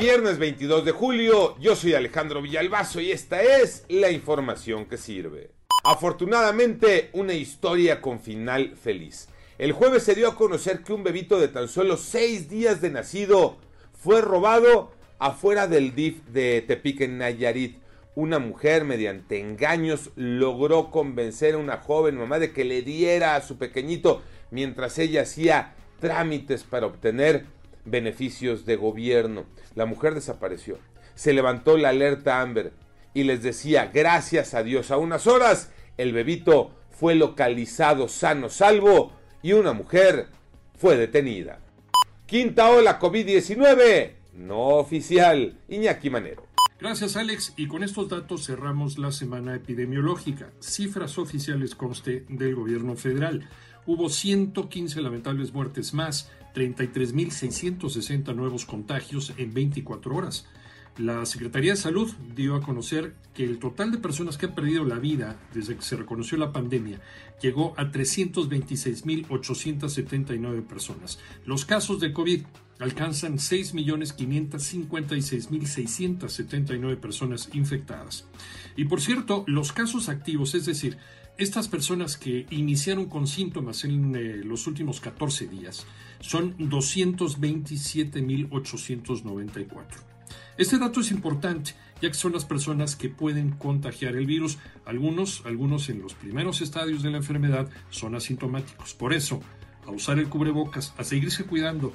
Viernes 22 de julio, yo soy Alejandro Villalbazo y esta es la información que sirve. Afortunadamente, una historia con final feliz. El jueves se dio a conocer que un bebito de tan solo 6 días de nacido fue robado afuera del DIF de Tepic en Nayarit. Una mujer mediante engaños logró convencer a una joven mamá de que le diera a su pequeñito mientras ella hacía trámites para obtener beneficios de gobierno. La mujer desapareció. Se levantó la alerta Amber y les decía, gracias a Dios, a unas horas el bebito fue localizado sano, salvo y una mujer fue detenida. Quinta ola COVID-19, no oficial, Iñaki Manero. Gracias Alex y con estos datos cerramos la semana epidemiológica. Cifras oficiales conste del gobierno federal. Hubo 115 lamentables muertes más, 33.660 nuevos contagios en 24 horas. La Secretaría de Salud dio a conocer que el total de personas que han perdido la vida desde que se reconoció la pandemia llegó a 326.879 personas. Los casos de COVID alcanzan 6.556.679 personas infectadas. Y por cierto, los casos activos, es decir, estas personas que iniciaron con síntomas en eh, los últimos 14 días, son 227.894. Este dato es importante, ya que son las personas que pueden contagiar el virus. Algunos, algunos en los primeros estadios de la enfermedad son asintomáticos. Por eso, a usar el cubrebocas, a seguirse cuidando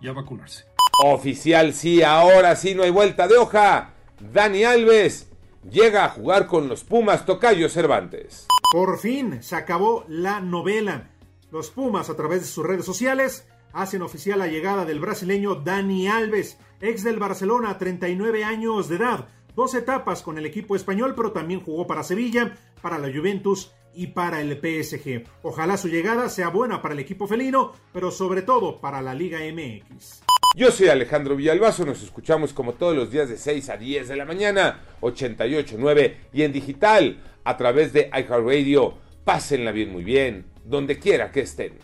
y a vacunarse. Oficial, sí, ahora sí no hay vuelta de hoja. Dani Alves llega a jugar con los Pumas Tocayo Cervantes. Por fin se acabó la novela. Los Pumas, a través de sus redes sociales, hacen oficial la llegada del brasileño Dani Alves, ex del Barcelona, 39 años de edad, dos etapas con el equipo español, pero también jugó para Sevilla, para la Juventus y para el PSG. Ojalá su llegada sea buena para el equipo felino, pero sobre todo para la Liga MX. Yo soy Alejandro Villalbazo, nos escuchamos como todos los días de 6 a 10 de la mañana, 88.9 y en digital a través de iHeartRadio. Pásenla bien, muy bien, donde quiera que estén.